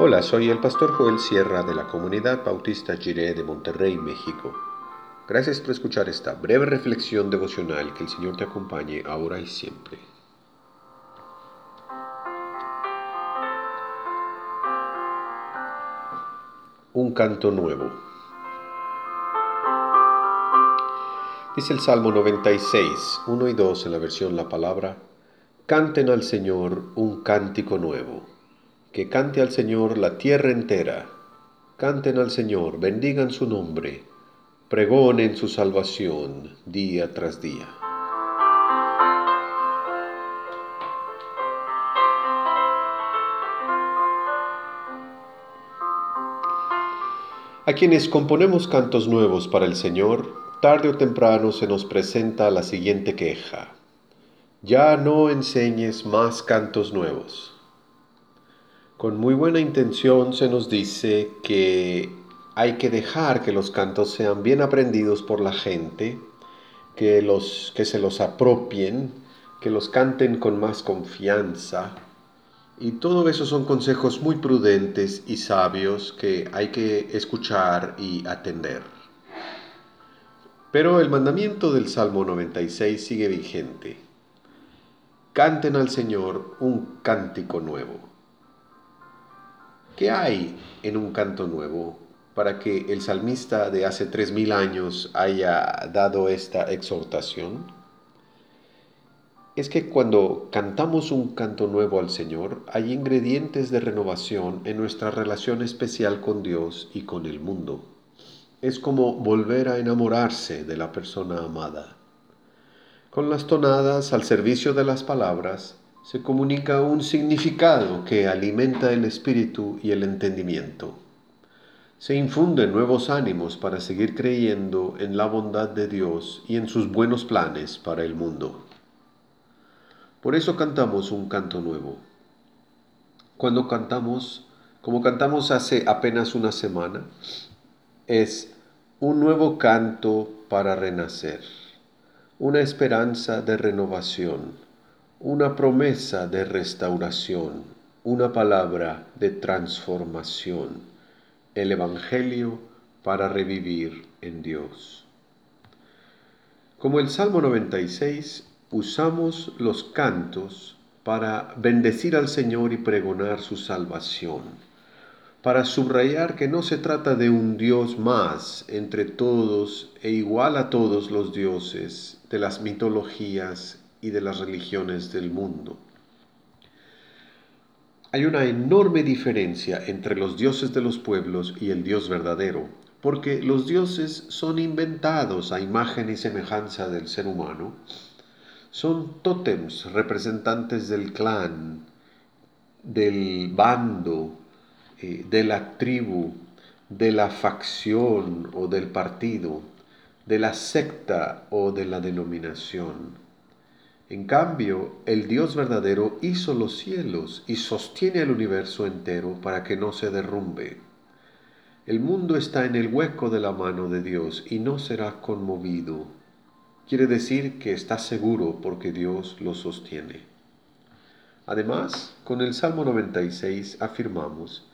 Hola, soy el pastor Joel Sierra de la comunidad bautista Jiré de Monterrey, México. Gracias por escuchar esta breve reflexión devocional. Que el Señor te acompañe ahora y siempre. Un canto nuevo. Dice el Salmo 96, 1 y 2 en la versión La Palabra, Canten al Señor un cántico nuevo, que cante al Señor la tierra entera, canten al Señor, bendigan su nombre, pregonen su salvación día tras día. A quienes componemos cantos nuevos para el Señor, tarde o temprano se nos presenta la siguiente queja. Ya no enseñes más cantos nuevos. Con muy buena intención se nos dice que hay que dejar que los cantos sean bien aprendidos por la gente, que, los, que se los apropien, que los canten con más confianza. Y todo eso son consejos muy prudentes y sabios que hay que escuchar y atender. Pero el mandamiento del Salmo 96 sigue vigente. Canten al Señor un cántico nuevo. ¿Qué hay en un canto nuevo para que el salmista de hace tres mil años haya dado esta exhortación? Es que cuando cantamos un canto nuevo al Señor, hay ingredientes de renovación en nuestra relación especial con Dios y con el mundo es como volver a enamorarse de la persona amada. Con las tonadas al servicio de las palabras se comunica un significado que alimenta el espíritu y el entendimiento. Se infunden nuevos ánimos para seguir creyendo en la bondad de Dios y en sus buenos planes para el mundo. Por eso cantamos un canto nuevo. Cuando cantamos, como cantamos hace apenas una semana, es un nuevo canto para renacer, una esperanza de renovación, una promesa de restauración, una palabra de transformación, el Evangelio para revivir en Dios. Como el Salmo 96, usamos los cantos para bendecir al Señor y pregonar su salvación para subrayar que no se trata de un Dios más entre todos e igual a todos los dioses de las mitologías y de las religiones del mundo. Hay una enorme diferencia entre los dioses de los pueblos y el Dios verdadero, porque los dioses son inventados a imagen y semejanza del ser humano, son tótems representantes del clan, del bando, eh, de la tribu, de la facción o del partido, de la secta o de la denominación. En cambio, el Dios verdadero hizo los cielos y sostiene el universo entero para que no se derrumbe. El mundo está en el hueco de la mano de Dios y no será conmovido. Quiere decir que está seguro porque Dios lo sostiene. Además, con el Salmo 96 afirmamos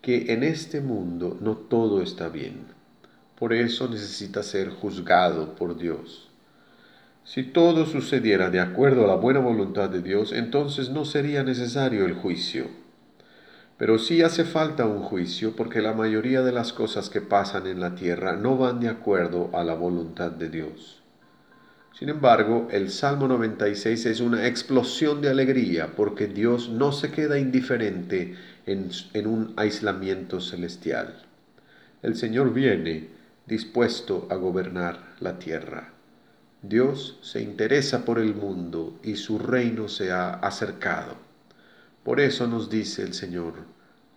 que en este mundo no todo está bien. Por eso necesita ser juzgado por Dios. Si todo sucediera de acuerdo a la buena voluntad de Dios, entonces no sería necesario el juicio. Pero sí hace falta un juicio porque la mayoría de las cosas que pasan en la tierra no van de acuerdo a la voluntad de Dios. Sin embargo, el Salmo 96 es una explosión de alegría porque Dios no se queda indiferente en, un aislamiento celestial. El Señor viene dispuesto a gobernar la tierra. Dios se interesa por el mundo y su reino se ha acercado. Por eso nos dice el Señor,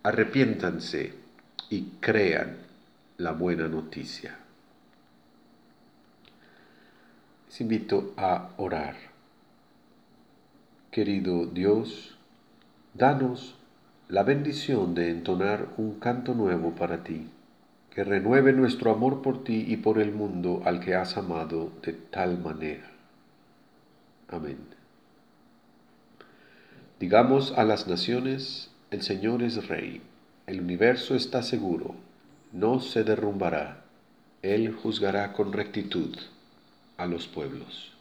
arrepiéntanse y crean la buena noticia. Invito a orar. Querido Dios, danos la bendición de entonar un canto nuevo para ti, que renueve nuestro amor por ti y por el mundo al que has amado de tal manera. Amén. Digamos a las naciones, El Señor es Rey, el universo está seguro, no se derrumbará, Él juzgará con rectitud a los pueblos.